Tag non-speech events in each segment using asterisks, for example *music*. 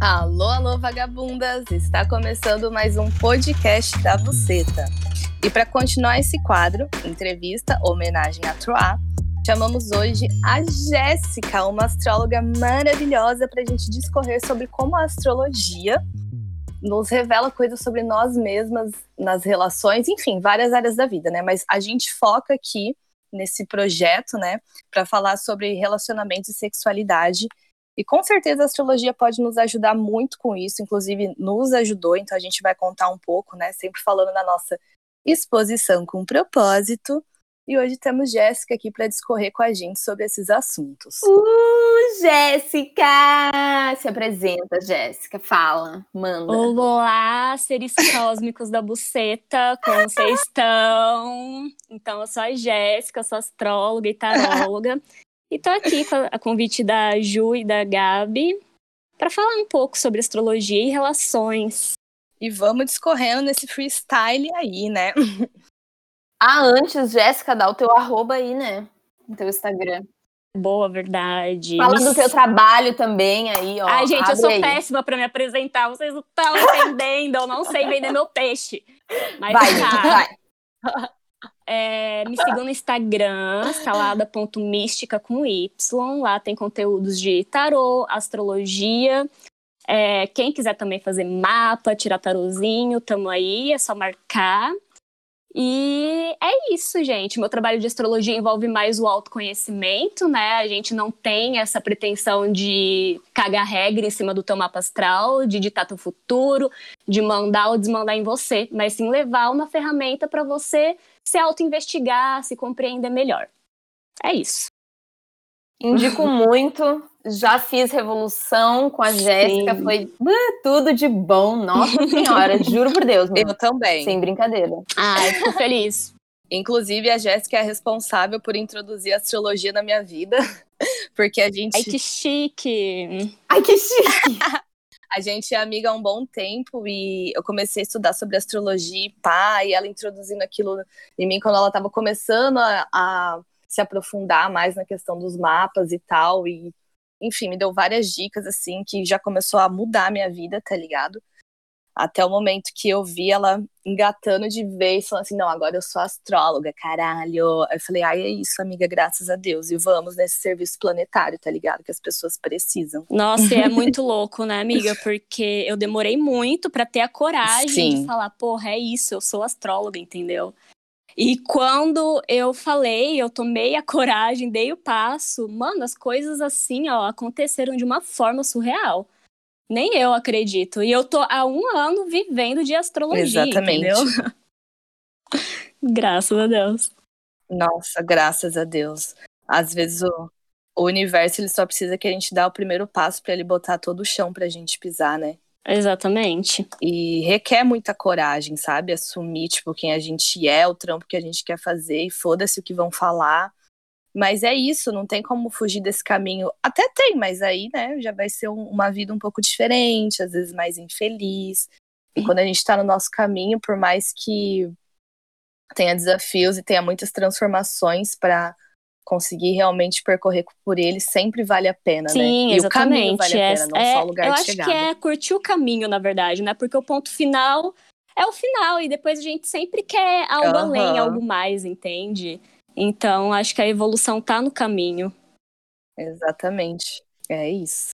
Alô, alô, vagabundas! Está começando mais um podcast da Buceta. E para continuar esse quadro, entrevista, homenagem a Troá, chamamos hoje a Jéssica, uma astróloga maravilhosa, para a gente discorrer sobre como a astrologia nos revela coisas sobre nós mesmas, nas relações, enfim, várias áreas da vida, né? Mas a gente foca aqui nesse projeto, né, para falar sobre relacionamentos e sexualidade. E com certeza a astrologia pode nos ajudar muito com isso, inclusive nos ajudou, então a gente vai contar um pouco, né, sempre falando na nossa exposição com propósito. E hoje temos Jéssica aqui para discorrer com a gente sobre esses assuntos. Uh, Jéssica! Se apresenta, Jéssica, fala, manda. Olá, seres cósmicos da buceta, como vocês estão? Então, eu sou a Jéssica, sou astróloga e taróloga. E tô aqui com a convite da Ju e da Gabi para falar um pouco sobre astrologia e relações. E vamos discorrendo nesse freestyle aí, né? *laughs* Ah, antes, Jéssica, dá o teu arroba aí, né? No teu Instagram. Boa, verdade. Fala do teu trabalho também aí, ó. Ai, gente, eu sou aí. péssima para me apresentar. Vocês não estão *laughs* entendendo. Eu não sei vender meu peixe. Mas vai, tá. vai. *laughs* É, me sigam no Instagram, salada.mística com Y. Lá tem conteúdos de tarô, astrologia. É, quem quiser também fazer mapa, tirar tarozinho, tamo aí, é só marcar. E é isso, gente. Meu trabalho de astrologia envolve mais o autoconhecimento, né? A gente não tem essa pretensão de cagar regra em cima do teu mapa astral, de ditar teu futuro, de mandar ou desmandar em você, mas sim levar uma ferramenta para você se auto-investigar, se compreender melhor. É isso. Indico *laughs* muito. Já fiz revolução com a Jéssica, foi uh, tudo de bom. Nossa Senhora, *laughs* juro por Deus. Mano. Eu também. Sem brincadeira. Ai, fico feliz. Inclusive, a Jéssica é responsável por introduzir a astrologia na minha vida, *laughs* porque a gente. Ai, que chique! Ai, que chique! A gente é amiga há um bom tempo e eu comecei a estudar sobre astrologia e pá, e ela introduzindo aquilo em mim quando ela estava começando a, a se aprofundar mais na questão dos mapas e tal. E, enfim, me deu várias dicas, assim, que já começou a mudar a minha vida, tá ligado? Até o momento que eu vi ela engatando de vez, falando assim: não, agora eu sou astróloga, caralho. Eu falei: ai, é isso, amiga, graças a Deus. E vamos nesse serviço planetário, tá ligado? Que as pessoas precisam. Nossa, é *laughs* muito louco, né, amiga? Porque eu demorei muito para ter a coragem Sim. de falar: porra, é isso, eu sou astróloga, entendeu? E quando eu falei, eu tomei a coragem, dei o passo, mano, as coisas assim, ó, aconteceram de uma forma surreal. Nem eu acredito. E eu tô há um ano vivendo de astrologia, Exatamente. entendeu? *laughs* graças a Deus. Nossa, graças a Deus. Às vezes o, o universo ele só precisa que a gente dê o primeiro passo para ele botar todo o chão pra gente pisar, né? Exatamente. E requer muita coragem, sabe? Assumir, tipo, quem a gente é, o trampo que a gente quer fazer, e foda-se o que vão falar. Mas é isso, não tem como fugir desse caminho. Até tem, mas aí, né, já vai ser um, uma vida um pouco diferente, às vezes mais infeliz. E quando a gente tá no nosso caminho, por mais que tenha desafios e tenha muitas transformações para conseguir realmente percorrer por ele sempre vale a pena, Sim, né? E exatamente. o caminho vale a pena, não é, só o lugar eu de acho chegada. que é curtir o caminho, na verdade, né? Porque o ponto final é o final e depois a gente sempre quer algo Uhum. além, algo mais, entende? Então, acho que a evolução tá no caminho. Exatamente. É isso.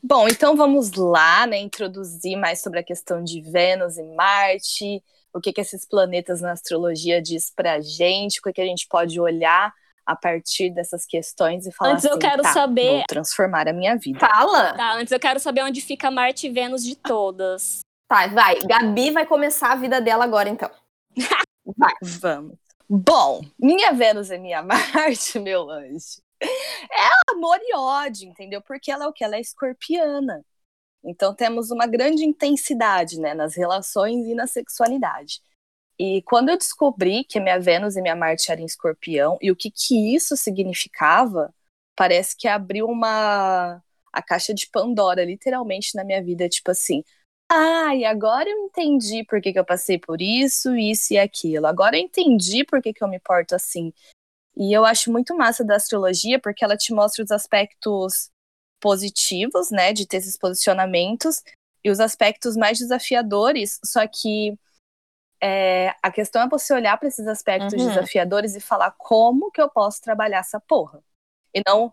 Bom, então vamos lá, né, introduzir mais sobre a questão de Vênus e Marte, o que que esses planetas na astrologia diz pra gente, o que que a gente pode olhar a partir dessas questões e falar Antes eu assim, quero tá, saber- vou transformar a minha vida. Fala! Tá, antes eu quero saber onde fica Marte e Vênus de todas. Tá, vai. Gabi vai começar a vida dela agora, então. *laughs* Vai. Vamos. Bom, minha Vênus e minha *laughs* Marte, meu anjo, é amor e ódio, entendeu? Porque ela é o que? Ela é escorpiana. Então temos uma grande intensidade, né, nas relações e na sexualidade. E quando eu descobri que minha Vênus e minha Marte eram escorpião e o que que isso significava, parece que abriu uma a caixa de Pandora, literalmente, na minha vida, tipo assim, Ai, agora eu entendi por que, que eu passei por isso, isso e aquilo. Agora eu entendi por que, que eu me porto assim. E eu acho muito massa da astrologia porque ela te mostra os aspectos positivos, né, de ter esses posicionamentos, e os aspectos mais desafiadores, só que é, a questão é você olhar para esses aspectos uhum. desafiadores e falar como que eu posso trabalhar essa porra. E não.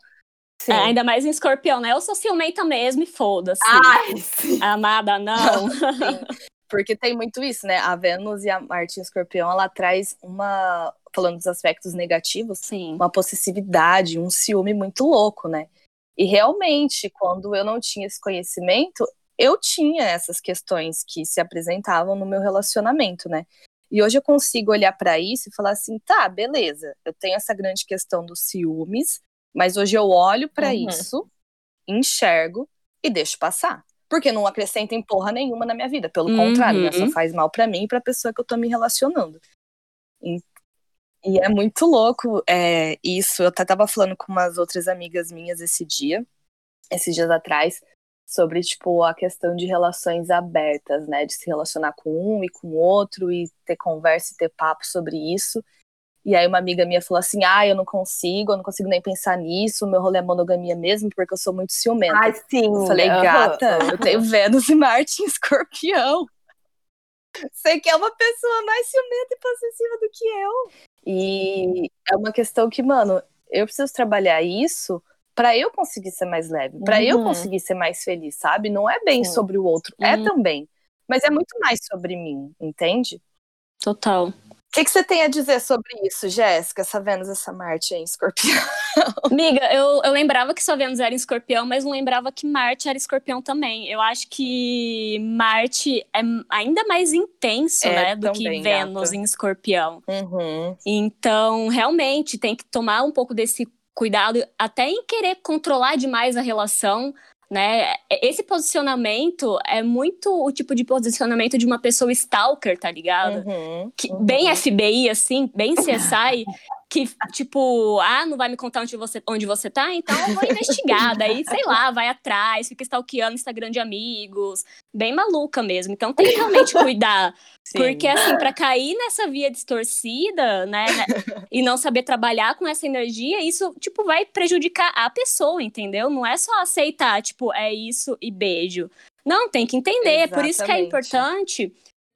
É, ainda mais em escorpião, né? Eu sou ciumenta mesmo e foda-se. Ai, *laughs* sim. Amada, não. Porque tem muito isso, né? A Vênus e a Marte em escorpião, ela traz uma. Falando dos aspectos negativos, sim. uma possessividade, um ciúme muito louco, né? E realmente, quando eu não tinha esse conhecimento, eu tinha essas questões que se apresentavam no meu relacionamento, né? E hoje eu consigo olhar para isso e falar assim, tá, beleza, eu tenho essa grande questão dos ciúmes, mas hoje eu olho para uhum. isso, enxergo e deixo passar. Porque não acrescenta em porra nenhuma na minha vida. Pelo uhum. contrário, né? Só faz mal para mim e pra pessoa que eu tô me relacionando. E, e é muito louco é, isso. Eu até tava falando com umas outras amigas minhas esse dia, esses dias atrás, sobre, tipo, a questão de relações abertas, né? De se relacionar com um e com o outro e ter conversa e ter papo sobre isso. E aí uma amiga minha falou assim, ah, eu não consigo, eu não consigo nem pensar nisso, meu rolê é monogamia mesmo, porque eu sou muito ciumenta. Ai, sim. Eu falei, gata, eu tenho Vênus e Marte em escorpião. Você que é uma pessoa mais ciumenta e possessiva do que eu. E é uma questão que, mano, eu preciso trabalhar isso para eu conseguir ser mais leve, para uhum. eu conseguir ser mais feliz, sabe? Não é bem Sim. sobre o outro, é uhum. é também, mas é muito mais sobre mim, entende? Total. O que, que, você tem a dizer sobre isso, Jéssica, essa Vênus, essa Marte em escorpião? *laughs* Amiga, eu, eu lembrava que sua Vênus era em escorpião, mas não lembrava que Marte era escorpião também. Eu acho que Marte é ainda mais intenso, é, né, do que Vênus gata. em escorpião. Uhum. Então, realmente, tem que tomar um pouco desse cuidado, até em querer controlar demais a relação, né? Esse posicionamento é muito o tipo de posicionamento de uma pessoa stalker, tá ligado? Uhum, que, uhum. Bem FBI, assim, bem CSI, que, tipo, ah, não vai me contar onde você, onde você tá? Então eu vou investigar. Daí, *laughs* sei lá, vai atrás, fica stalkeando Instagram de amigos. Bem maluca mesmo. Então tem que realmente cuidar. *laughs* Sim. Porque, assim, para cair nessa via distorcida, né, né, e não saber trabalhar com essa energia, isso, tipo, vai prejudicar a pessoa, entendeu? Não é só aceitar, tipo, é isso e beijo. Não, tem que entender. Exatamente. Por isso que é importante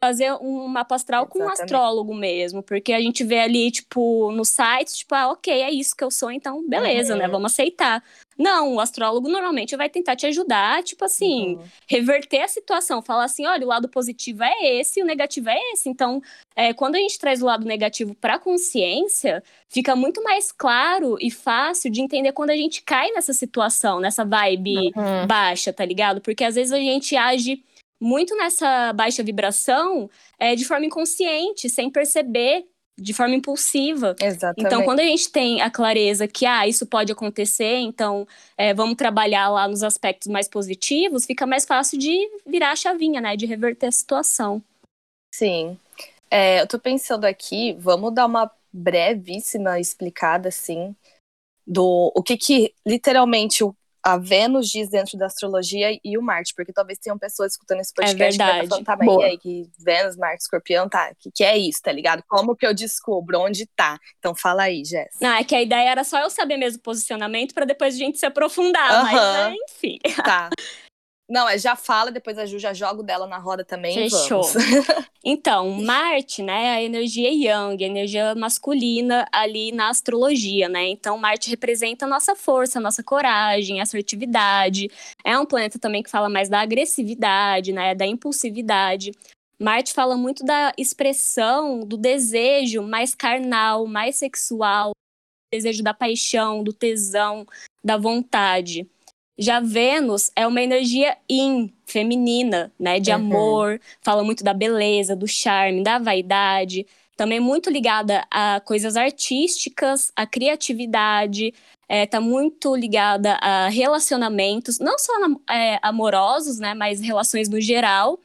fazer um mapa astral Exatamente. com um astrólogo mesmo, porque a gente vê ali, tipo, no site, tipo, ah, ok, é isso que eu sou, então beleza, né, uhum. né, vamos aceitar. Não, o astrólogo normalmente vai tentar te ajudar, tipo assim, uhum. reverter a situação, falar assim, olha, o lado positivo é esse, o negativo é esse. Então, é, quando a gente traz o lado negativo para a consciência, fica muito mais claro e fácil de entender quando a gente cai nessa situação, nessa vibe uhum. baixa, tá ligado? Porque às vezes a gente age muito nessa baixa vibração é, de forma inconsciente, sem perceber, de forma impulsiva. Exatamente. Então, quando a gente tem a clareza que ah, isso pode acontecer, então é, vamos trabalhar lá nos aspectos mais positivos, fica mais fácil de virar a chavinha, né? De reverter a situação. Sim. É, eu tô pensando aqui, vamos dar uma brevíssima explicada, assim, do o que que literalmente o a Vênus diz dentro da astrologia e o Marte, porque talvez tenham pessoas escutando esse podcast é verdade. que falando, tá, mas aí, que Vênus, Marte, Escorpião, tá, que, que é isso, tá ligado? Como que eu descubro onde tá? Então fala aí, Jess. Não, é que a ideia era só eu saber mesmo o posicionamento para depois a gente se aprofundar, mas né, enfim. Tá. *laughs* Não, é já fala, depois a Ju já joga dela na roda também. Fechou. *laughs* então, Marte, né, a energia Yang, a energia masculina ali na astrologia, né? Então, Marte representa a nossa força, a nossa coragem, assertividade. É um planeta também que fala mais da agressividade, né, da impulsividade. Marte fala muito da expressão do desejo mais carnal, mais sexual, desejo da paixão, do tesão, da vontade. Já Vênus é uma energia in, feminina, né? De uhum. amor, fala muito da beleza, do charme, da vaidade. Também muito ligada a coisas artísticas, a criatividade, é, tá muito ligada a relacionamentos, não só é, amorosos, né? Mas relações no geral.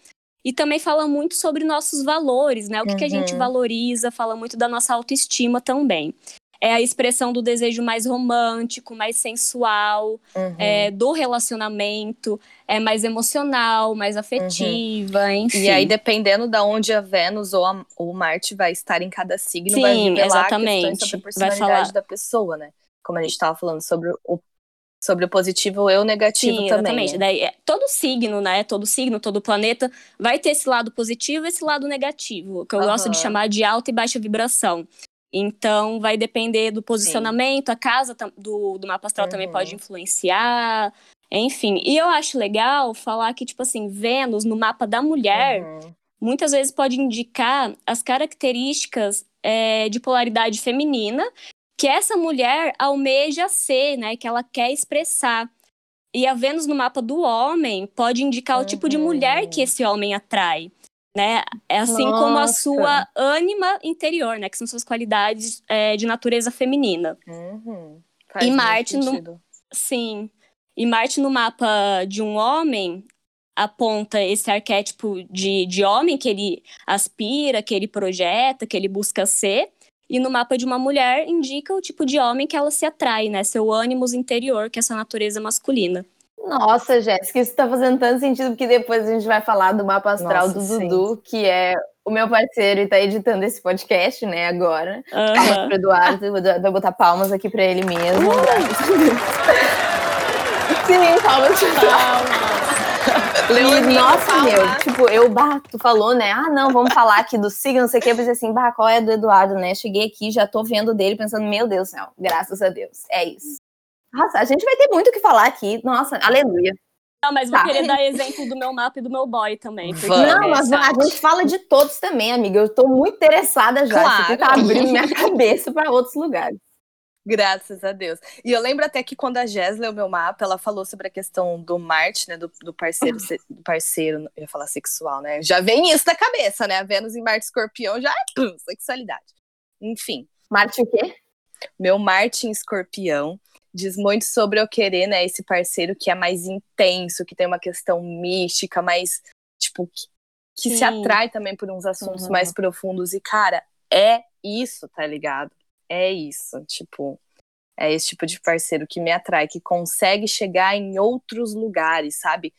E também fala muito sobre nossos valores, né? O que, uhum. que a gente uhum. valoriza, fala muito da nossa autoestima também é a expressão do desejo mais romântico, mais sensual, uhum. é, do relacionamento, é mais emocional, mais afetiva, uhum. enfim. E aí, dependendo de onde a Vênus ou a, o Marte vai estar em cada signo, Sim, vai revelar exatamente. sobre a personalidade da pessoa, né? Como a gente estava falando sobre o Sobre o positivo e o negativo Sim, também. exatamente. né? Daí, é, todo signo, né? Todo signo, todo planeta vai ter esse lado positivo e esse lado negativo, que eu gosto de chamar de alta e baixa vibração. Então, vai depender do posicionamento, a casa do, do mapa astral também Uhum. pode influenciar, enfim. E eu acho legal falar que, tipo assim, Vênus no mapa da mulher Uhum. muitas vezes pode indicar as características é, de polaridade feminina que essa mulher almeja ser, né? Que ela quer expressar. E a Vênus no mapa do homem pode indicar o tipo de mulher que Uhum. esse homem atrai. Né? É assim como a Nossa. sua ânima interior, né? Que são suas qualidades é, de natureza feminina. Uhum. E Marte no- sentido. Sim. E Marte no mapa de um homem aponta esse arquétipo de, de homem que ele aspira, que ele projeta, que ele busca ser. E no mapa de uma mulher indica o tipo de homem que ela se atrai, né? Seu ânimos interior, que é essa natureza masculina. Nossa, Jéssica, isso tá fazendo tanto sentido, porque depois a gente vai falar do mapa astral Nossa, do sim. Dudu, que é o meu parceiro e tá editando esse podcast, né, agora. Palmas Aham. pro Eduardo, vai botar palmas aqui pra ele mesmo. *laughs* Sim, palmas E, Leonina, nossa, palma. meu, tipo, eu, bah, tu falou, né? Ah, não, vamos falar aqui do signo, não sei o quê. Eu pensei assim, bah, qual é do Eduardo, né? Cheguei aqui, já tô vendo dele, pensando, meu Deus do céu, graças a Deus. É isso. Nossa, a gente vai ter muito o que falar aqui. Nossa, aleluia. Não, mas vou Tá. querer dar exemplo do meu mapa e do meu boy também. Não, é mas a gente fala de todos também, amiga. Eu tô muito interessada já. Tá Claro. abrindo minha *laughs* cabeça pra outros lugares. Graças a Deus. E eu lembro até que quando a Jess leu meu mapa, ela falou sobre a questão do Marte, né? Do, do parceiro, do parceiro, eu ia falar sexual, né? Já vem isso na cabeça, né? A Vênus em Marte Escorpião já é pum, sexualidade. Enfim, Marte o quê? meu Marte em Escorpião diz muito sobre eu querer, né? Esse parceiro que é mais intenso, que tem uma questão mística, mais, tipo, que, que se atrai também por uns assuntos Uhum. mais profundos. E, cara, é isso, tá ligado? É isso, tipo, é esse tipo de parceiro que me atrai, que consegue chegar em outros lugares, sabe?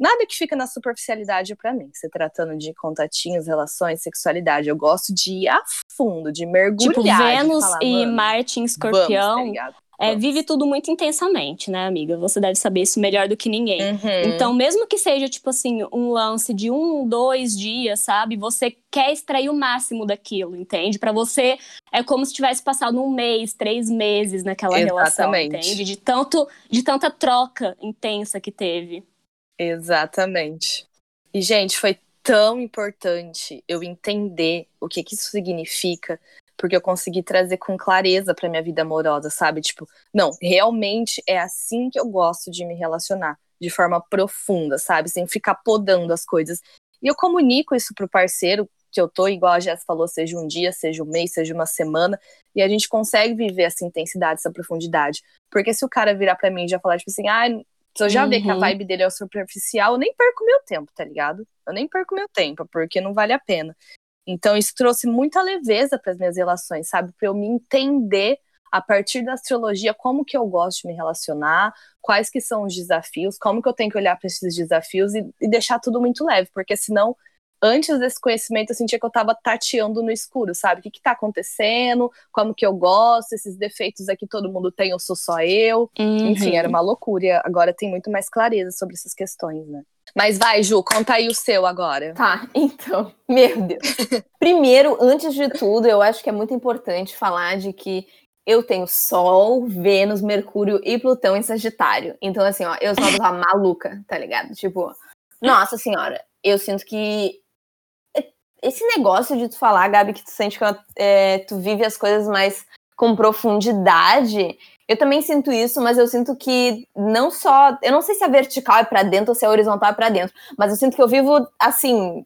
Nada que fica na superficialidade pra mim, se tratando de contatinhos, relações, sexualidade. Eu gosto de ir a fundo, de mergulhar. Tipo, Vênus falar, e "Mano, Marte em vamos, tá escorpião? É, Vamos." vive tudo muito intensamente, né, amiga? Você deve saber isso melhor do que ninguém. Uhum. Então, mesmo que seja, tipo assim, um lance de um, dois dias, sabe? Você quer extrair o máximo daquilo, entende? Pra você, é como se tivesse passado um mês, três meses naquela relação, Exatamente. entende? De, tanto, de tanta troca intensa que teve. Exatamente. E, gente, foi tão importante eu entender o que, que isso significa, porque eu consegui trazer com clareza pra minha vida amorosa, sabe? Tipo, não, realmente é assim que eu gosto de me relacionar, de forma profunda, sabe? Sem ficar podando as coisas. E eu comunico isso pro parceiro que eu tô, igual a Jess falou, seja um dia, seja um mês, seja uma semana, e a gente consegue viver essa intensidade, essa profundidade. Porque se o cara virar pra mim e já falar, tipo assim, ah, se eu já ver que a Uhum. vibe dele é superficial, eu nem perco meu tempo, tá ligado? Eu nem perco meu tempo, porque não vale a pena. Então isso trouxe muita leveza para as minhas relações, sabe? Para eu me entender a partir da astrologia como que eu gosto de me relacionar, quais que são os desafios, como que eu tenho que olhar para esses desafios e, e deixar tudo muito leve, porque senão antes desse conhecimento eu sentia que eu tava tateando no escuro, sabe? O que que tá acontecendo? Como que eu gosto? Esses defeitos aqui todo mundo tem, ou sou só eu? Enfim, Uhum. era uma loucura. Agora tem muito mais clareza sobre essas questões, né? Mas vai, Ju, conta aí o seu agora. Tá, então, *laughs* meu Deus. Primeiro, antes de tudo, eu acho que é muito importante falar de que eu tenho Sol, Vênus, Mercúrio e Plutão em Sagitário. Então, assim, ó, eu sou uma maluca, tá ligado? Tipo, nossa senhora, eu sinto que esse negócio de tu falar, Gabi, que tu sente que é, tu vive as coisas mais com profundidade, eu também sinto isso, mas eu sinto que não só. Eu não sei se a vertical é pra dentro ou se a horizontal é pra dentro, mas eu sinto que eu vivo assim.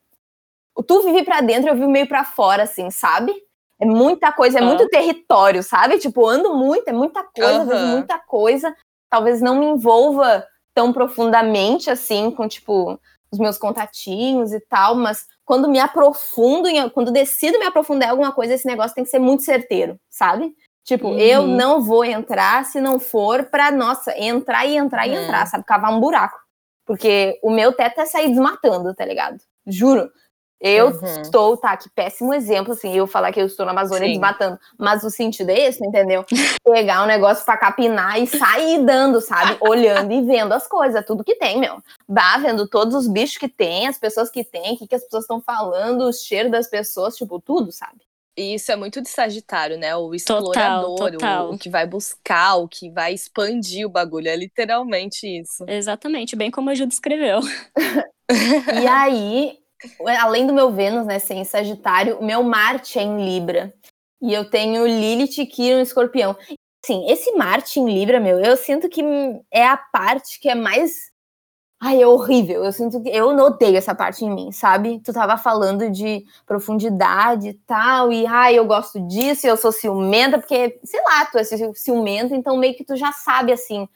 Tu vive pra dentro, eu vivo meio pra fora, assim, sabe? É muita coisa, é Aham. muito território, sabe? Tipo, ando muito, é muita coisa, vejo muita coisa. Talvez não me envolva tão profundamente, assim, com, tipo, os meus contatinhos e tal, mas quando me aprofundo, em, quando decido me aprofundar em alguma coisa, esse negócio tem que ser muito certeiro, sabe? Tipo, Uhum. eu não vou entrar se não for pra, nossa, entrar e entrar e Uhum. entrar, sabe? Cavar um buraco. Porque o meu teto é sair desmatando, tá ligado? Juro. Eu Uhum. estou, tá, que péssimo exemplo, assim, eu falar que eu estou na Amazônia Sim. desmatando, mas o sentido é esse, entendeu? *laughs* Pegar um negócio pra capinar e sair dando, sabe? Olhando e vendo as coisas, tudo que tem, meu. Bah, vendo todos os bichos que tem, as pessoas que tem, o que, que as pessoas estão falando, o cheiro das pessoas, tipo, tudo, sabe? E isso é muito de Sagitário, né? O explorador, o- total. O, que vai buscar, o que vai expandir o bagulho. É literalmente isso. Exatamente, bem como a Ju descreveu. *laughs* E aí, além do meu Vênus, né, ser em Sagitário, o meu Marte é em Libra. E eu tenho Lilith e Quirón em Escorpião. Sim, esse Marte em Libra, meu, eu sinto que é a parte que é mais. Ai, é horrível. Eu sinto que. Eu odeio essa parte em mim, sabe? Tu tava falando de profundidade e tal, e ai, eu gosto disso, eu sou ciumenta, porque, sei lá, tu é ci- ciumenta, então meio que tu já sabe assim.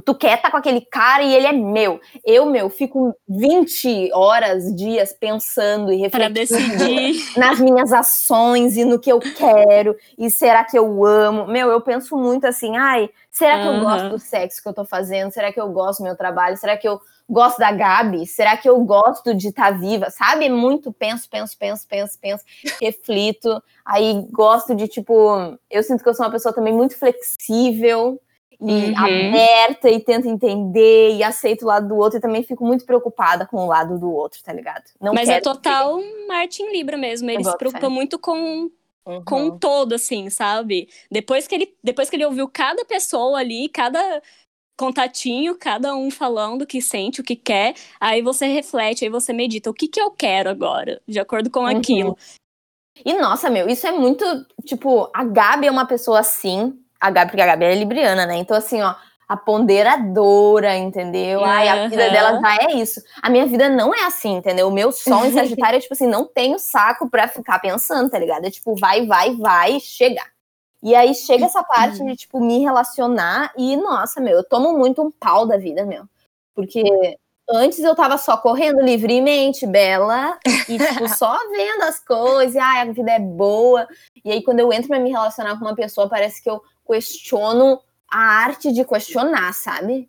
Tu quer estar com aquele cara e ele é meu. Eu, meu, fico 20 horas, dias pensando e refletindo *laughs* nas minhas ações e no que eu quero e será que eu amo. Meu, eu penso muito assim, ai, será que eu Aham. gosto do sexo que eu tô fazendo? Será que eu gosto do meu trabalho? Será que eu gosto da Gabi? Será que eu gosto de estar viva? Sabe? Muito penso, penso, penso, penso, penso, reflito. Aí gosto de tipo, eu sinto que eu sou uma pessoa também muito flexível e Uhum. aberta e tento entender e aceito o lado do outro e também fico muito preocupada com o lado do outro, tá ligado? Não Mas é total Marte em Libra mesmo. Ele se preocupa muito com Uhum. com todo, assim, sabe? Depois que ele, depois que ele ouviu cada pessoa ali, cada contatinho, cada um falando o que sente, o que quer, aí você reflete, aí você medita, o que que eu quero agora, de acordo com Uhum. aquilo. E nossa, meu, isso é muito. Tipo, a Gabi é uma pessoa assim. A Gabi, porque a Gabi é libriana, né? Então, assim, ó, a ponderadora, entendeu? Ai, a vida Aham. dela já é isso. A minha vida não é assim, entendeu? O meu sol em *laughs* Sagitário é tipo assim, não tenho saco pra ficar pensando, tá ligado? É tipo, vai, vai, vai, chega. E aí chega essa parte de, tipo, me relacionar e, nossa, meu, eu tomo muito um pau da vida, meu. Porque antes eu tava só correndo livremente, bela, e, tipo, *laughs* só vendo as coisas, ai, a vida é boa. E aí, quando eu entro pra me relacionar com uma pessoa, parece que eu questiono a arte de questionar, sabe?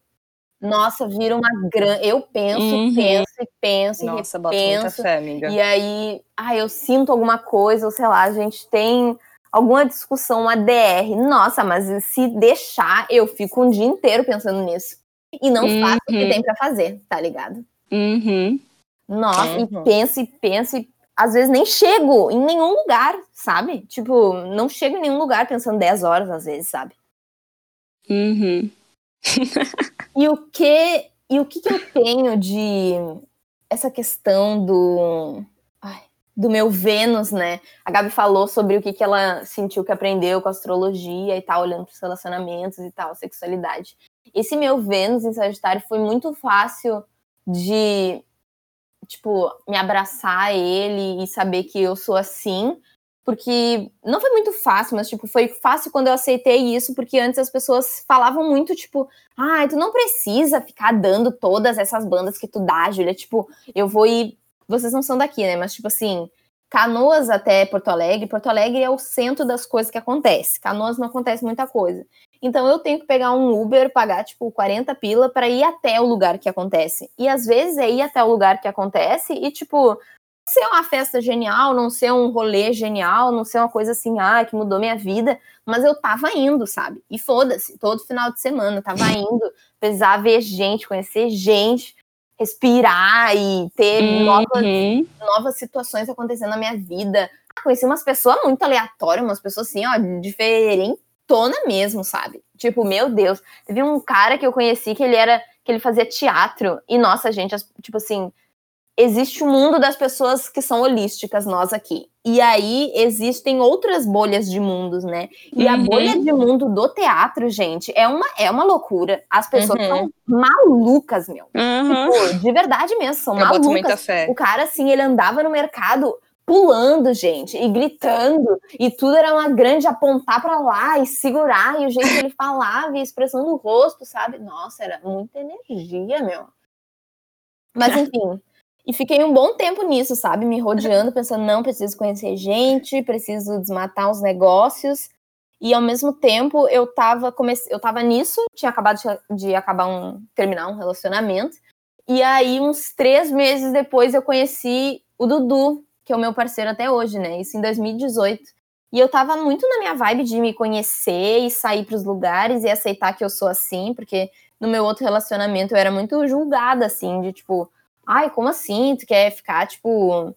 Nossa, vira uma grande. Eu penso, Uhum. penso e penso Nossa, e repenso. fé, amiga. E aí, ah, eu sinto alguma coisa, ou sei lá, a gente tem alguma discussão, uma DR. Nossa, mas se deixar, eu fico um dia inteiro pensando nisso. E não faço o que Uhum. tem pra fazer, tá ligado? Uhum. Nossa, Uhum. e penso e penso e às vezes nem chego em nenhum lugar, sabe? Tipo, não chego em nenhum lugar pensando 10 horas às vezes, sabe? Uhum. E o que e o que, que eu tenho de essa questão do ai, do meu Vênus, né? A Gabi falou sobre o que, que ela sentiu que aprendeu com astrologia e tal, olhando para os relacionamentos e tal, sexualidade. Esse meu Vênus em Sagitário foi muito fácil de tipo me abraçar a ele e saber que eu sou assim, porque não foi muito fácil, mas tipo foi fácil quando eu aceitei isso, porque antes as pessoas falavam muito tipo Ai, tu não precisa ficar dando todas essas bandas que tu dá, Júlia. Tipo, eu vou ir. Vocês não são daqui, né? Mas, tipo assim, Canoas até Porto Alegre. Porto Alegre é o centro das coisas que acontece. Canoas não acontece muita coisa. Então eu tenho que pegar um Uber, pagar, tipo, 40 pila para ir até o lugar que acontece. E às vezes é ir até o lugar que acontece e, tipo, ser uma festa genial, não ser um rolê genial, não ser uma coisa assim, ah, que mudou minha vida, mas eu tava indo, sabe? E foda-se, todo final de semana tava *laughs* indo, precisava ver gente, conhecer gente, respirar e ter novas, Uhum. novas situações acontecendo na minha vida. Conheci umas pessoas muito aleatórias, umas pessoas assim, ó, diferentona mesmo, sabe? Tipo, meu Deus, teve um cara que eu conheci que ele era, que ele fazia teatro, e nossa, gente, tipo assim, existe o mundo das pessoas que são holísticas, nós aqui. E aí existem outras bolhas de mundos, né? E a Uhum. bolha de mundo do teatro, gente, é uma, é uma loucura. As pessoas Uhum. são malucas, meu. Uhum. Tipo, de verdade mesmo, são Eu malucas. muita fé. O cara, assim, ele andava no mercado pulando, gente, e gritando, e tudo era uma grande apontar pra lá e segurar, e o jeito que ele falava, e a expressão do rosto, sabe? Nossa, era muita energia, meu. Mas enfim, e fiquei um bom tempo nisso, sabe? Me rodeando, pensando, não, preciso conhecer gente, preciso desmatar os negócios. E ao mesmo tempo eu tava, comece... eu tava nisso, tinha acabado de acabar um. terminar um relacionamento. E aí, uns três meses depois, eu conheci o Dudu, que é o meu parceiro até hoje, né? Isso em 2018. E eu tava muito na minha vibe de me conhecer e sair para os lugares e aceitar que eu sou assim, porque no meu outro relacionamento eu era muito julgada, assim, de tipo, ai, como assim? Tu quer ficar, tipo,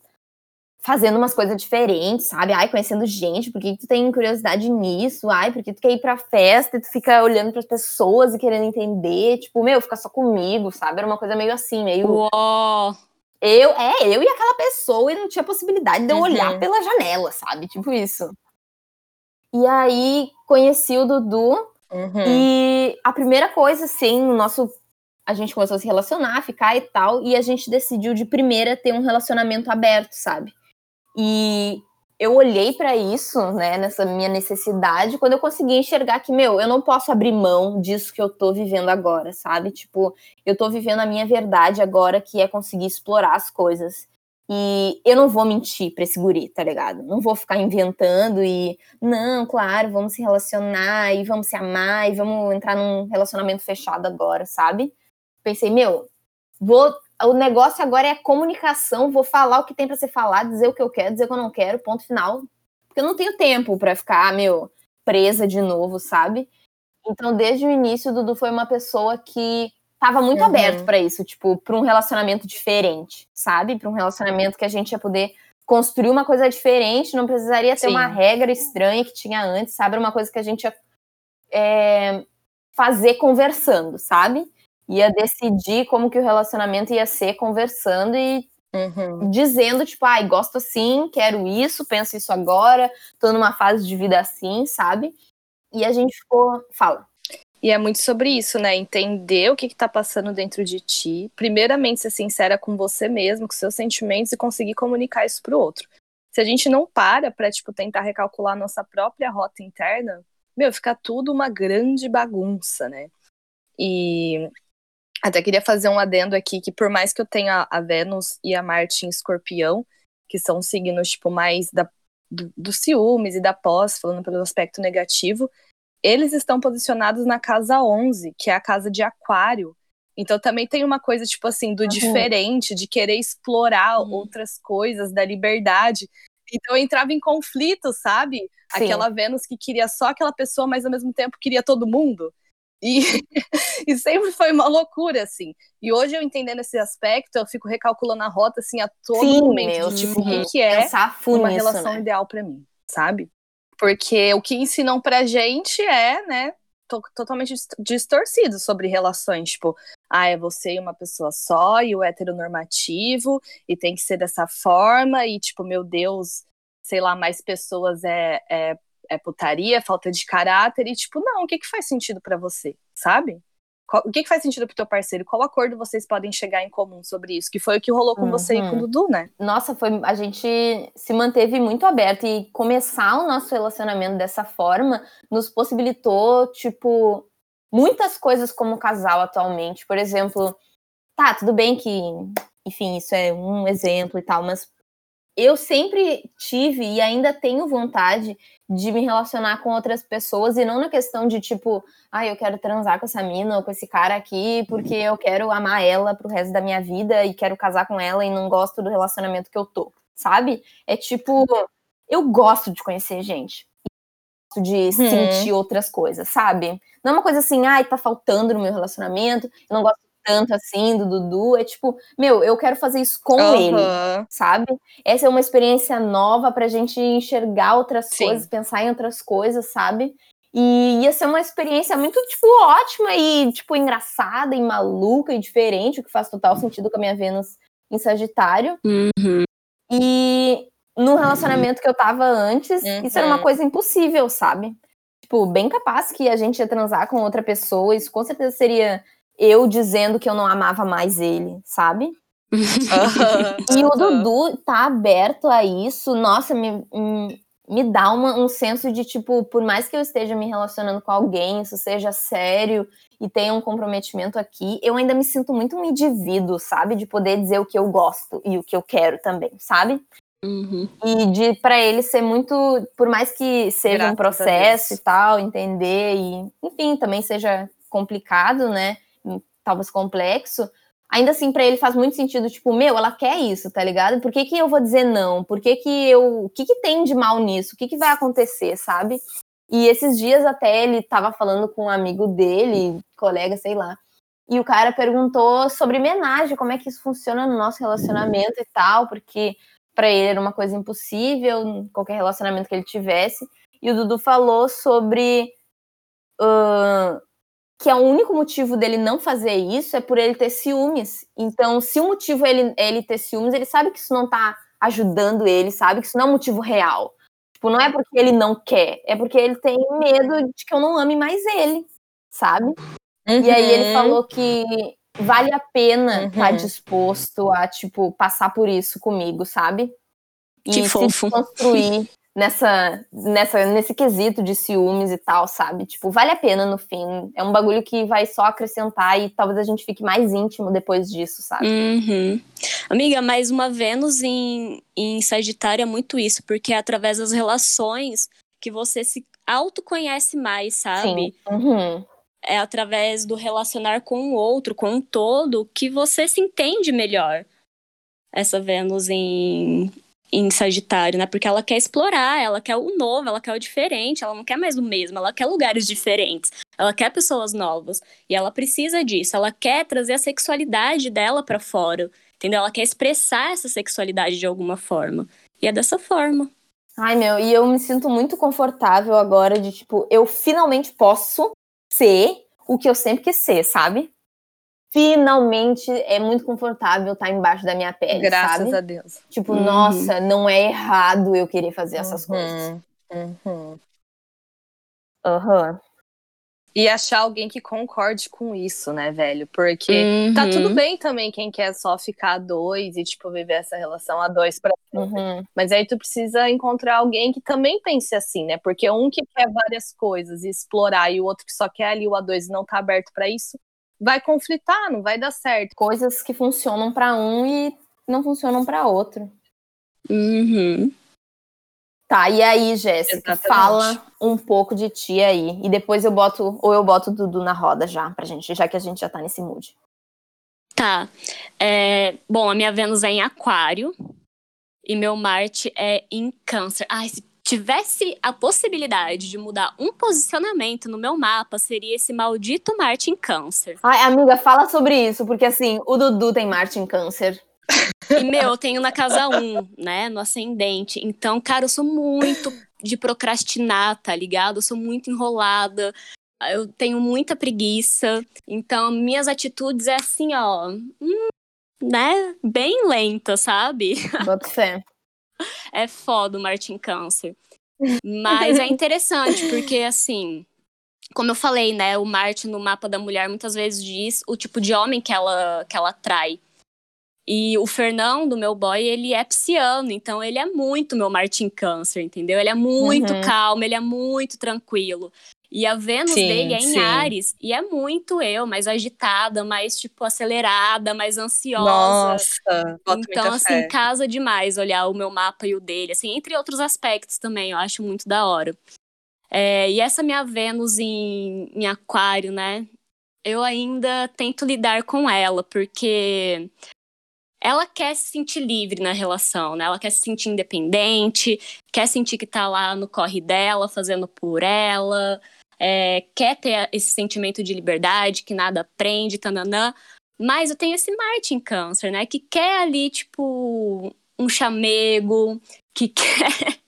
fazendo umas coisas diferentes, sabe? Ai, conhecendo gente, por que tu tem curiosidade nisso? Ai, porque tu quer ir pra festa e tu fica olhando para as pessoas e querendo entender, tipo, meu, fica só comigo, sabe? Era uma coisa meio assim, meio. Uou. Eu, é, eu e aquela pessoa e não tinha possibilidade de eu Uhum. olhar pela janela, sabe? Tipo isso. E aí conheci o Dudu Uhum. e a primeira coisa, assim, o nosso. A gente começou a se relacionar, ficar e tal, e a gente decidiu de primeira ter um relacionamento aberto, sabe? E eu olhei pra isso, né, nessa minha necessidade, quando eu consegui enxergar que, meu, eu não posso abrir mão disso que eu tô vivendo agora, sabe? Tipo, eu tô vivendo a minha verdade agora, que é conseguir explorar as coisas. E eu não vou mentir pra esse guri, tá ligado? Não vou ficar inventando e, não, claro, vamos se relacionar e vamos se amar e vamos entrar num relacionamento fechado agora, sabe? Pensei, meu, vou. O negócio agora é a comunicação, vou falar o que tem pra ser falado, dizer o que eu quero, dizer o que eu não quero, ponto final. Porque eu não tenho tempo pra ficar, meu, presa de novo, sabe? Então, desde o início, o Dudu foi uma pessoa que tava muito Uhum. aberto pra isso, tipo, pra um relacionamento diferente, sabe? Pra um relacionamento que a gente ia poder construir uma coisa diferente, não precisaria ter Sim. uma regra estranha que tinha antes, sabe? Uma coisa que a gente ia é, fazer conversando, sabe? Ia decidir como que o relacionamento ia ser conversando e Uhum. dizendo, tipo, ai, gosto assim, quero isso, penso isso agora, tô numa fase de vida assim, sabe? E a gente ficou. Fala. E é muito sobre isso, né? Entender o que, que tá passando dentro de ti. Primeiramente, ser sincera com você mesmo, com seus sentimentos e conseguir comunicar isso pro outro. Se a gente não para pra, tipo, tentar recalcular nossa própria rota interna, meu, fica tudo uma grande bagunça, né? E até queria fazer um adendo aqui que por mais que eu tenha a Vênus e a Marte em escorpião, que são signos, tipo, mais da, do, do ciúmes e da pós, falando pelo aspecto negativo, eles estão posicionados na casa 11, que é a casa de aquário. Então também tem uma coisa, tipo assim, do Uhum. diferente, de querer explorar Uhum. outras coisas, da liberdade. Então eu entrava em conflito, sabe? Sim. Aquela Vênus que queria só aquela pessoa, mas ao mesmo tempo queria todo mundo. E, *laughs* e sempre foi uma loucura, assim. E hoje eu entendendo esse aspecto, eu fico recalculando a rota, assim, a todo Sim, momento. meu, tipo, o que, é uma nisso, relação né? ideal pra mim, sabe? Porque o que ensinam pra gente é, né, to- totalmente dis- distorcido sobre relações, tipo, ah, é você e uma pessoa só, e o heteronormativo, e tem que ser dessa forma, e tipo, meu Deus, sei lá, mais pessoas é, é, é putaria, é falta de caráter, e tipo, não, o que que faz sentido pra você, sabe? O que que faz sentido pro teu parceiro? Qual acordo vocês podem chegar em comum sobre isso? Que foi o que rolou com você e com o Uhum. Dudu, né? Nossa, foi, a gente se manteve muito aberto e começar o nosso relacionamento dessa forma nos possibilitou, tipo, muitas coisas como casal atualmente. Por exemplo, tá, tudo bem que, enfim, isso é um exemplo e tal, mas eu sempre tive e ainda tenho vontade de me relacionar com outras pessoas e não na questão de tipo, ah, eu quero transar com essa mina ou com esse cara aqui porque eu quero amar ela pro resto da minha vida e quero casar com ela e não gosto do relacionamento que eu tô, sabe? É tipo, eu gosto de conhecer gente. Gosto de sentir outras coisas, sabe? Não é uma coisa assim, ai, tá faltando no meu relacionamento, eu não gosto tanto assim do Dudu. É tipo, meu, eu quero fazer isso com ele Aham. sabe? Essa é uma experiência nova pra gente enxergar outras Sim. coisas, pensar em outras coisas, sabe? E ia ser uma experiência muito, tipo, ótima e, tipo, engraçada e maluca e diferente, o que faz total sentido com a minha Vênus em Sagitário. Uhum. E no relacionamento que eu tava antes, isso era uma Uhum. coisa impossível, sabe? Tipo, bem capaz que a gente ia transar com outra pessoa, isso com certeza seria eu dizendo que eu não amava mais ele, sabe? *laughs* E o. Dudu tá aberto a isso, nossa, me, me, me dá uma, um senso de, tipo, por mais que eu esteja me relacionando com alguém, isso seja sério e tenha um comprometimento aqui, eu ainda me sinto muito um indivíduo, sabe? De poder dizer o que eu gosto e o que eu quero também, sabe? Uhum. E de para ele ser muito, por mais que seja Graças um processo e tal, entender e, enfim, também seja complicado, né? Talvez complexo, ainda assim para ele faz muito sentido, tipo, meu, ela quer isso, tá ligado? Por que, que eu vou dizer não? Por que, que eu. O que, que tem de mal nisso? O que, que vai acontecer, sabe? E esses dias até ele tava falando com um amigo dele, colega, sei lá. E o cara perguntou sobre homenagem, como é que isso funciona no nosso relacionamento e tal, porque para ele era uma coisa impossível, qualquer relacionamento que ele tivesse. E o Dudu falou sobre uh, que é o único motivo dele não fazer isso é por ele ter ciúmes. Então, se o motivo é ele, é ele ter ciúmes, ele sabe que isso não tá ajudando ele, sabe que isso não é um motivo real. Tipo, não é porque ele não quer, é porque ele tem medo de que eu não ame mais ele, sabe? Uhum. E aí ele uhum. falou que vale a pena estar tá uhum. tá disposto a, tipo, passar por isso comigo, sabe? E que fofo. construir nessa, nessa, nesse quesito de ciúmes e tal, sabe? Tipo, vale a pena no fim. É um bagulho que vai só acrescentar e talvez a gente fique mais íntimo depois disso, sabe? Uhum. Amiga, mas uma Vênus em, em Sagitário é muito isso, porque é através das relações que você se autoconhece mais, sabe? Sim. Uhum. É através do relacionar com o outro, com um todo, que você se entende melhor. Essa Vênus em, em Sagitário, né? Porque ela quer explorar, ela quer o novo, ela quer o diferente, ela não quer mais o mesmo, ela quer lugares diferentes, ela quer pessoas novas e ela precisa disso, ela quer trazer a sexualidade dela para fora, entendeu? Ela quer expressar essa sexualidade de alguma forma. E é dessa forma. Ai, meu, e eu me sinto muito confortável agora de tipo, eu finalmente posso ser o que eu sempre quis ser, sabe? Finalmente é muito confortável estar embaixo da minha pele, Graças sabe? a Deus. Tipo, uhum. nossa, não é errado eu querer fazer essas uhum. coisas. Uhum. Aham. E achar alguém que concorde com isso, né, velho? Porque tá tudo Uhum. bem também quem quer só ficar a dois e, tipo, viver essa relação a dois pra sempre. Uhum. Mas aí tu precisa encontrar alguém que também pense assim, né? Porque um que quer várias coisas e explorar e o outro que só quer ali o a dois e não tá aberto pra isso, vai conflitar, não vai dar certo. Coisas que funcionam pra um e não funcionam pra outro. Uhum. Tá, e aí, Jéssica, fala um pouco de ti aí. E depois eu boto, ou eu boto o Dudu na roda já, pra gente, já que a gente já tá nesse mood. Tá. É, bom, a minha Vênus é em Aquário e meu Marte é em Câncer. Ai, se tivesse a possibilidade de mudar um posicionamento no meu mapa, seria esse maldito Marte em Câncer. Ai, amiga, fala sobre isso, porque assim, o Dudu tem Marte em câncer. E, meu, eu tenho na casa 1, né? No ascendente. Então, cara, eu sou muito de procrastinar, tá ligado? Eu sou muito enrolada. Eu tenho muita preguiça. Então, minhas atitudes é assim, ó. hum, né? Bem lenta, sabe? Boto fé. *laughs* É foda o Martin Câncer. Mas é interessante, porque assim. Como eu falei, né? O Marte no mapa da mulher muitas vezes diz o tipo de homem que ela, que ela atrai. E o Fernão, do meu boy, ele é pisciano, então ele é muito meu Martin Câncer, entendeu? Ele é muito Uhum. calmo, ele é muito tranquilo. E a Vênus Sim, dele é em sim. Ares, e é muito eu, mais agitada, mais, tipo, acelerada, mais ansiosa. Nossa, Então, assim, fé. casa demais olhar o meu mapa e o dele, assim, entre outros aspectos também, eu acho muito da hora. É, e essa minha Vênus em, em Aquário, né? Eu ainda tento lidar com ela, porque ela quer se sentir livre na relação, né? Ela quer se sentir independente, quer sentir que tá lá no corre dela, fazendo por ela, é, quer ter esse sentimento de liberdade, que nada prende, tananã. Mas eu tenho esse Marte em câncer, né? Que quer ali, tipo, um chamego, que *laughs* quer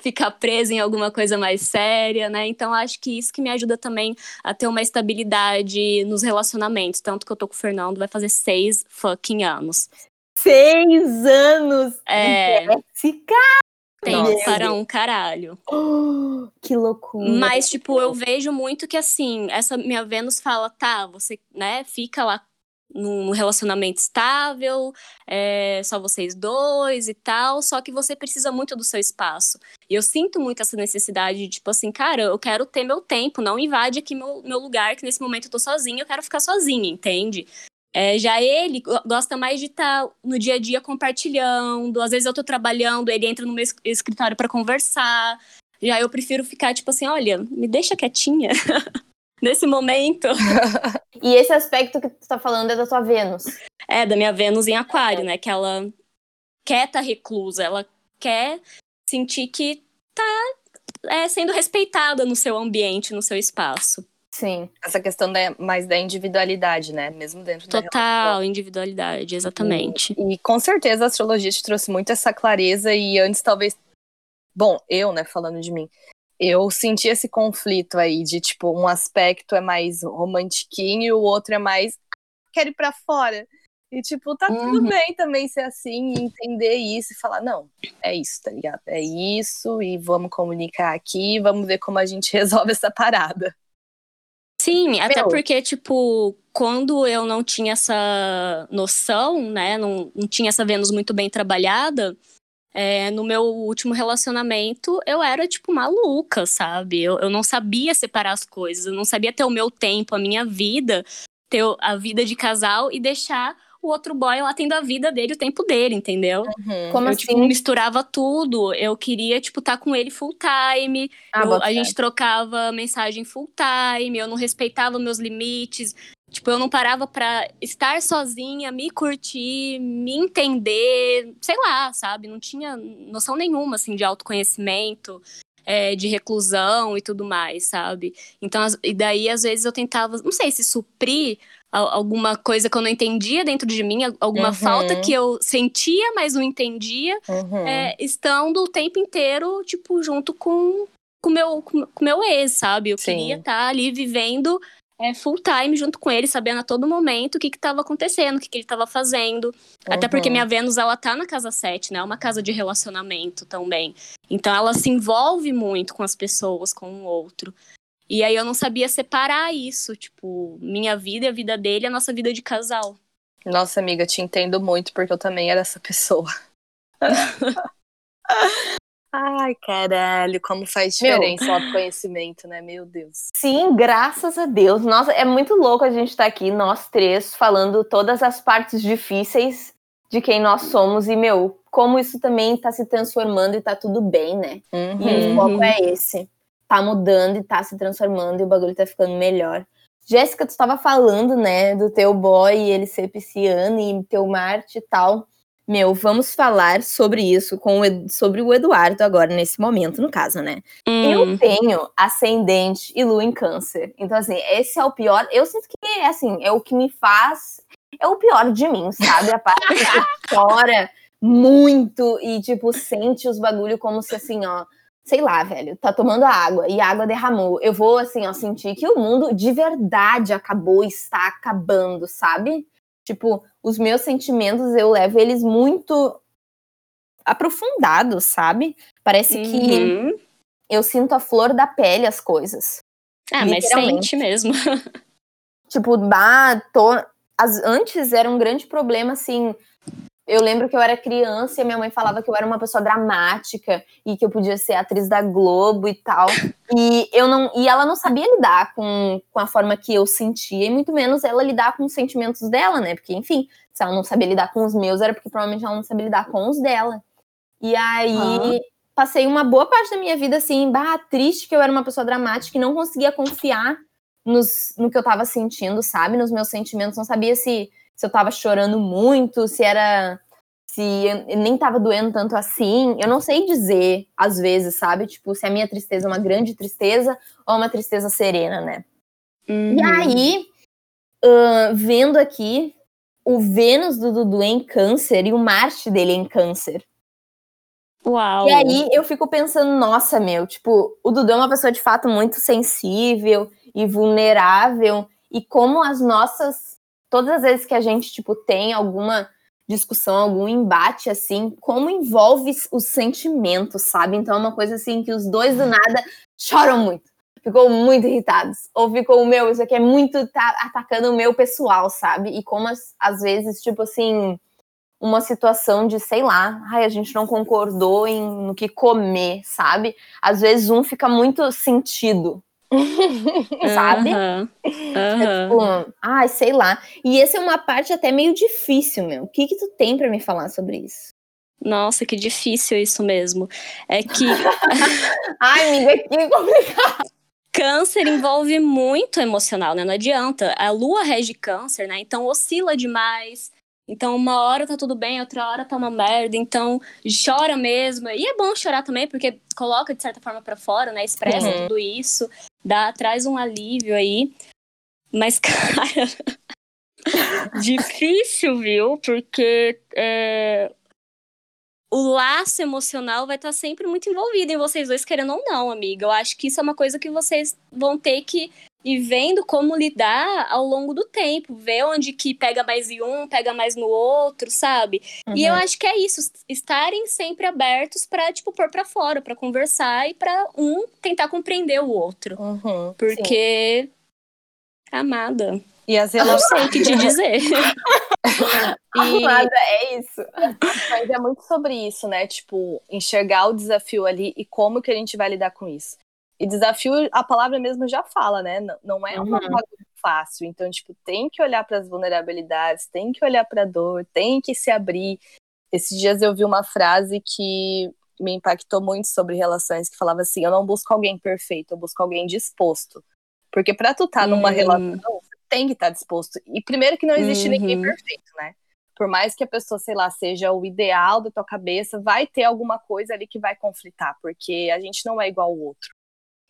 ficar preso em alguma coisa mais séria, né? Então acho que isso que me ajuda também a ter uma estabilidade nos relacionamentos. Tanto que eu tô com o Fernando, vai fazer seis fucking anos. Seis anos! É, Jéssica! Tempo Nossa. para um caralho. Oh, que loucura! Mas, tipo, eu vejo muito que, assim, essa minha Vênus fala, tá, você, né, fica lá num relacionamento estável, é, só vocês dois e tal, só que você precisa muito do seu espaço. E eu sinto muito essa necessidade de, tipo assim, cara, eu quero ter meu tempo, não invade aqui meu, meu lugar, que nesse momento eu tô sozinha, eu quero ficar sozinha, entende? É, já ele go- gosta mais de estar no dia a dia compartilhando. Às vezes eu tô trabalhando, ele entra no meu es- escritório pra conversar. Já eu prefiro ficar, tipo assim, olha, me deixa quietinha. *laughs* nesse momento. *laughs* E esse aspecto que tu tá falando é da tua Vênus. É, da minha Vênus em Aquário, né? Que ela quer estar tá reclusa, ela quer sentir que tá é, sendo respeitada no seu ambiente, no seu espaço. Sim. Essa questão da, mais da individualidade, né? Mesmo dentro Total, da Total, individualidade, exatamente. E, e, com certeza a astrologia te trouxe muito essa clareza e antes talvez... Bom, eu, né, falando de mim, eu senti esse conflito aí de, tipo, um aspecto é mais romantiquinho e o outro é mais quero ir pra fora. E, tipo, tá uhum. tudo bem também ser assim, e entender isso e falar, não, é isso, tá ligado? É isso, e vamos comunicar aqui, vamos ver como a gente *laughs* resolve essa parada. Sim, até Meu. porque, tipo, quando eu não tinha essa noção, né, não, não tinha essa Vênus muito bem trabalhada, é, no meu último relacionamento, eu era, tipo, maluca, sabe? Eu, eu não sabia separar as coisas, eu não sabia ter o meu tempo, a minha vida, ter a vida de casal e deixar o outro boy lá tendo a vida dele, o tempo dele, entendeu? Uhum. Como eu, assim? tipo, misturava tudo. Eu queria, tipo, estar tá com ele full time. Ah, eu, a gente trocava mensagem full time, eu não respeitava meus limites. Tipo, eu não parava pra estar sozinha, me curtir, me entender, sei lá, sabe? Não tinha noção nenhuma, assim, de autoconhecimento. É, de reclusão e tudo mais, sabe? Então, e daí, às vezes, eu tentava, não sei se suprir alguma coisa que eu não entendia dentro de mim, alguma uhum. falta que eu sentia, mas não entendia, uhum. é, estando o tempo inteiro, tipo, junto com o meu, com, com meu ex, sabe? Eu Sim. queria estar tá ali vivendo é, full time junto com ele, sabendo a todo momento o que estava acontecendo, o que, que ele estava fazendo. Uhum. Até porque uhum. minha Vênus, ela tá na casa 7, né? É uma casa de relacionamento também. Então ela se envolve muito com as pessoas, com o outro. E aí eu não sabia separar isso, tipo, minha vida e a vida dele, a nossa vida de casal. Nossa, amiga, te entendo muito, porque eu também era essa pessoa. *laughs* Ai, caralho, como faz diferença Meu. o autoconhecimento, né? Meu Deus. Sim, graças a Deus. Nossa, é muito louco a gente estar tá aqui, nós três, falando todas as partes difíceis de quem nós somos e, meu, como isso também está se transformando e está tudo bem, né? Uhum. E o foco é esse tá mudando e tá se transformando e o bagulho tá ficando melhor. Jéssica, tu estava falando, né, do teu boy, ele ser pisciano e teu Marte e tal. Meu, vamos falar sobre isso com o, sobre o Eduardo agora, nesse momento, no caso, né? Hum. Eu tenho ascendente e lua em câncer. Então, assim, esse é o pior. Eu sinto que, assim, é o que me faz. É o pior de mim, sabe? A parte que *laughs* chora muito e, tipo, sente os bagulho como se, assim, ó sei lá, velho, tá tomando água e a água derramou. Eu vou, assim, ó, sentir que o mundo de verdade acabou, está acabando, sabe? Tipo, os meus sentimentos eu levo eles muito aprofundados, sabe? Parece uhum. que eu sinto a flor da pele as coisas. Ah, mas sente mesmo. *laughs* tipo, bah, tô... As, antes era um grande problema, assim, eu lembro que eu era criança e minha mãe falava que eu era uma pessoa dramática e que eu podia ser atriz da Globo e tal. E eu não e ela não sabia lidar com, com a forma que eu sentia, e muito menos ela lidar com os sentimentos dela, né? Porque, enfim, se ela não sabia lidar com os meus, era porque provavelmente ela não sabia lidar com os dela. E aí uhum. passei uma boa parte da minha vida assim, bah, triste que eu era uma pessoa dramática e não conseguia confiar nos, no que eu tava sentindo, sabe? Nos meus sentimentos, não sabia se se eu tava chorando muito, se era. Se nem tava doendo tanto assim. Eu não sei dizer, às vezes, sabe? Tipo, se a minha tristeza é uma grande tristeza ou uma tristeza serena, né? Uhum. E aí, uh, vendo aqui o Vênus do Dudu em câncer e o Marte dele em câncer. Uau! E aí eu fico pensando, nossa, meu, tipo, o Dudu é uma pessoa de fato muito sensível e vulnerável, e como as nossas todas as vezes que a gente, tipo, tem alguma discussão, algum embate, assim, como envolve os sentimentos, sabe? Então é uma coisa, assim, que os dois do nada choram muito. Ficou muito irritados. Ou ficou, meu, isso aqui é muito tá atacando o meu pessoal, sabe? E como, às vezes, tipo assim, uma situação de, sei lá, ai, a gente não concordou em no que comer, sabe? Às vezes um fica muito sentido, *laughs* sabe? Uhum. Uhum. É, tipo, ai, sei lá. E essa é uma parte até meio difícil, meu. O que que tu tem para me falar sobre isso? Nossa, que difícil isso mesmo. É que. *laughs* ai, amiga, que complicado. Câncer envolve muito emocional, né? Não adianta. A lua rege câncer, né? Então oscila demais. Então, uma hora tá tudo bem, outra hora tá uma merda. Então, chora mesmo. E é bom chorar também, porque coloca de certa forma para fora, né? Expressa uhum. tudo isso, dá, traz um alívio aí. Mas, *laughs* cara, difícil, viu? Porque é, o laço emocional vai estar sempre muito envolvido em vocês dois, querendo ou não, amiga. Eu acho que isso é uma coisa que vocês vão ter que ir vendo como lidar ao longo do tempo, ver onde que pega mais em um, pega mais no outro, sabe? Uhum. E eu uhum. acho que é isso, estarem sempre abertos para tipo pôr para fora, para conversar e para um tentar compreender o outro. Uhum, porque sim. amada. E as relações. Não sei o que te dizer. *laughs* *laughs* e... É isso. Mas é muito sobre isso, né? Tipo, enxergar o desafio ali e como que a gente vai lidar com isso. E desafio, a palavra mesmo já fala, né? Não é uma uhum. fácil. Então, tipo, tem que olhar para as vulnerabilidades, tem que olhar para a dor, tem que se abrir. Esses dias eu vi uma frase que me impactou muito sobre relações, que falava assim: eu não busco alguém perfeito, eu busco alguém disposto. Porque para tu estar tá numa hum. relação, tem que estar tá disposto. E primeiro que não existe uhum. ninguém perfeito, né? Por mais que a pessoa, sei lá, seja o ideal da tua cabeça, vai ter alguma coisa ali que vai conflitar, porque a gente não é igual ao outro.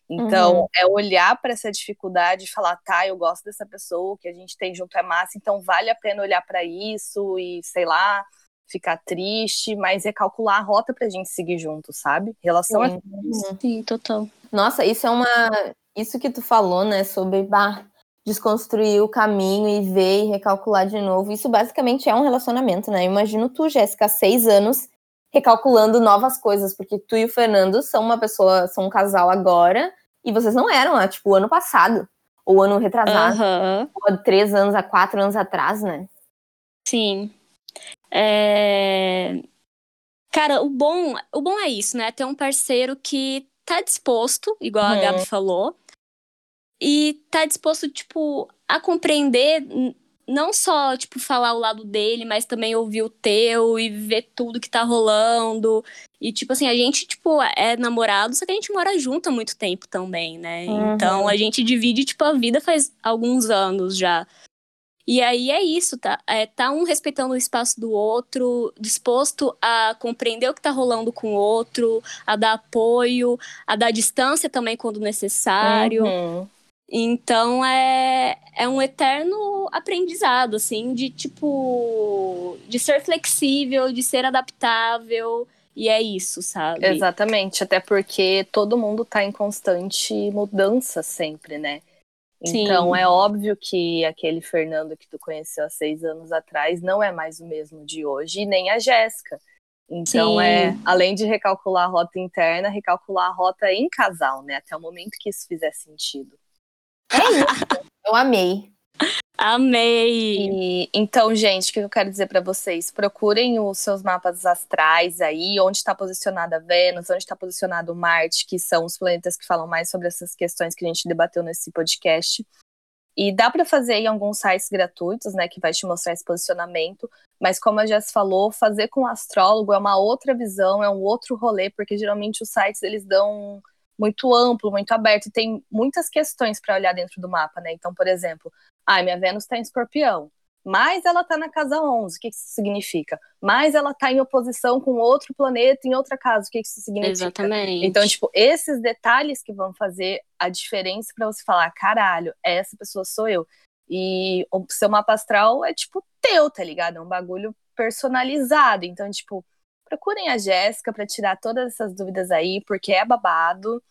Então, uhum. é olhar para essa dificuldade e falar, tá, eu gosto dessa pessoa, o que a gente tem junto é massa, então vale a pena olhar para isso e, sei lá, ficar triste, mas recalcular a rota pra gente seguir junto, sabe? Relação Sim. é Sim, total. Nossa, isso é uma. Isso que tu falou, né, sobre bah, desconstruir o caminho e ver e recalcular de novo. Isso basicamente é um relacionamento, né? Imagino tu, Jéssica, seis anos recalculando novas coisas, porque tu e o Fernando são uma pessoa, são um casal agora, e vocês não eram lá, tipo, o ano passado, ou ano retrasado, uhum. ou três anos, a quatro anos atrás, né? Sim. É... Cara, o bom, o bom é isso, né? Ter um parceiro que tá disposto, igual uhum. a Gabi falou, e tá disposto, tipo, a compreender não só, tipo, falar o lado dele, mas também ouvir o teu e ver tudo que tá rolando. E, tipo assim, a gente, tipo, é namorado, só que a gente mora junto há muito tempo também, né? Uhum. Então a gente divide, tipo, a vida faz alguns anos já. E aí é isso, tá? É, tá um respeitando o espaço do outro, disposto a compreender o que tá rolando com o outro, a dar apoio, a dar distância também quando necessário. Uhum. Então é, é um eterno aprendizado, assim, de tipo. de ser flexível, de ser adaptável. E é isso, sabe? Exatamente, até porque todo mundo tá em constante mudança sempre, né? Então Sim. é óbvio que aquele Fernando que tu conheceu há seis anos atrás não é mais o mesmo de hoje, e nem a Jéssica. Então Sim. é, além de recalcular a rota interna, recalcular a rota em casal, né? Até o momento que isso fizer sentido. É. *laughs* Eu amei. Amei! E, então, gente, o que eu quero dizer para vocês? Procurem os seus mapas astrais aí, onde está posicionada Vênus, onde está posicionado Marte, que são os planetas que falam mais sobre essas questões que a gente debateu nesse podcast. E dá para fazer em alguns sites gratuitos, né, que vai te mostrar esse posicionamento, mas como a Jess falou, fazer com astrólogo é uma outra visão, é um outro rolê, porque geralmente os sites eles dão muito amplo, muito aberto, e tem muitas questões para olhar dentro do mapa, né? Então, por exemplo, ah, minha Vênus está em escorpião, mas ela está na casa 11, o que isso significa? Mas ela está em oposição com outro planeta em outra casa, o que isso significa? Exatamente. Então, tipo, esses detalhes que vão fazer a diferença para você falar, caralho, essa pessoa sou eu. E o seu mapa astral é, tipo, teu, tá ligado? É um bagulho personalizado. Então, tipo, procurem a Jéssica para tirar todas essas dúvidas aí, porque é babado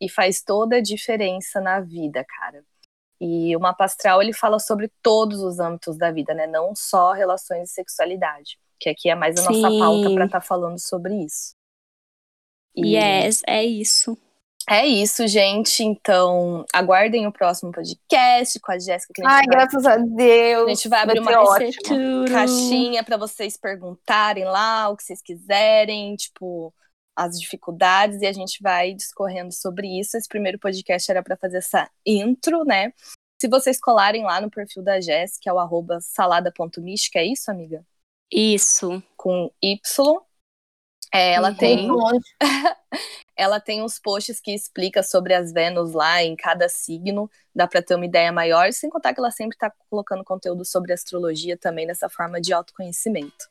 e faz toda a diferença na vida, cara. E o mapa astral ele fala sobre todos os âmbitos da vida, né? Não só relações e sexualidade, que aqui é mais a nossa Sim. pauta para estar tá falando sobre isso. E... Yes, é isso. É isso, gente. Então, aguardem o próximo podcast com a Jéssica. Ai, vai... graças a Deus. A gente vai abrir vai uma caixinha para vocês perguntarem lá o que vocês quiserem, tipo, as dificuldades, e a gente vai discorrendo sobre isso. Esse primeiro podcast era para fazer essa intro, né? Se vocês colarem lá no perfil da Jéssica, que é o arroba salada.mística, é isso, amiga? Isso. Com Y. É, ela uhum. tem. *laughs* Ela tem uns posts que explica sobre as Vênus lá em cada signo, dá para ter uma ideia maior, sem contar que ela sempre está colocando conteúdo sobre astrologia também nessa forma de autoconhecimento.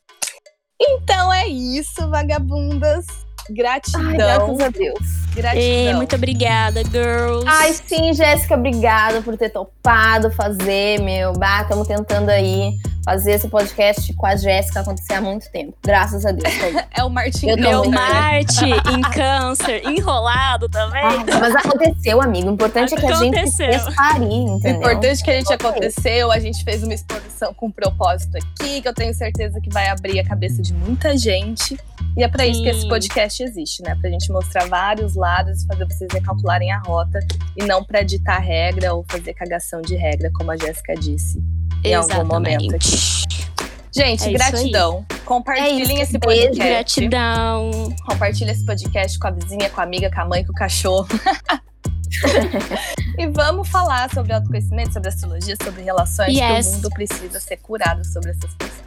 Então é isso, vagabundas. Gratidão. Ai, graças a Deus. Gratidão. Ei, muito obrigada, girls. Ai, sim, Jéssica, obrigada por ter topado fazer, meu. Bah, estamos tentando aí fazer esse podcast com a Jéssica acontecer há muito tempo. Graças a Deus. *laughs* é o Martin. Eu Meu Marte em câncer, enrolado também. Ah, mas aconteceu, amigo. O importante aconteceu. é que a gente fez parir, entendeu? O importante é que a gente aconteceu, a gente fez uma exposição com um propósito aqui, que eu tenho certeza que vai abrir a cabeça de muita gente. E é para isso que esse podcast existe, né? Pra gente mostrar vários lados e fazer vocês recalcularem a rota e não para ditar regra ou fazer cagação de regra, como a Jéssica disse em algum momento aqui. Gente, é gratidão. Compartilhem é esse podcast. Gratidão. Compartilhe esse podcast com a vizinha, com a amiga, com a mãe, com o cachorro. *laughs* e vamos falar sobre autoconhecimento, sobre astrologia, sobre relações, yes. que o mundo precisa ser curado sobre essas coisas.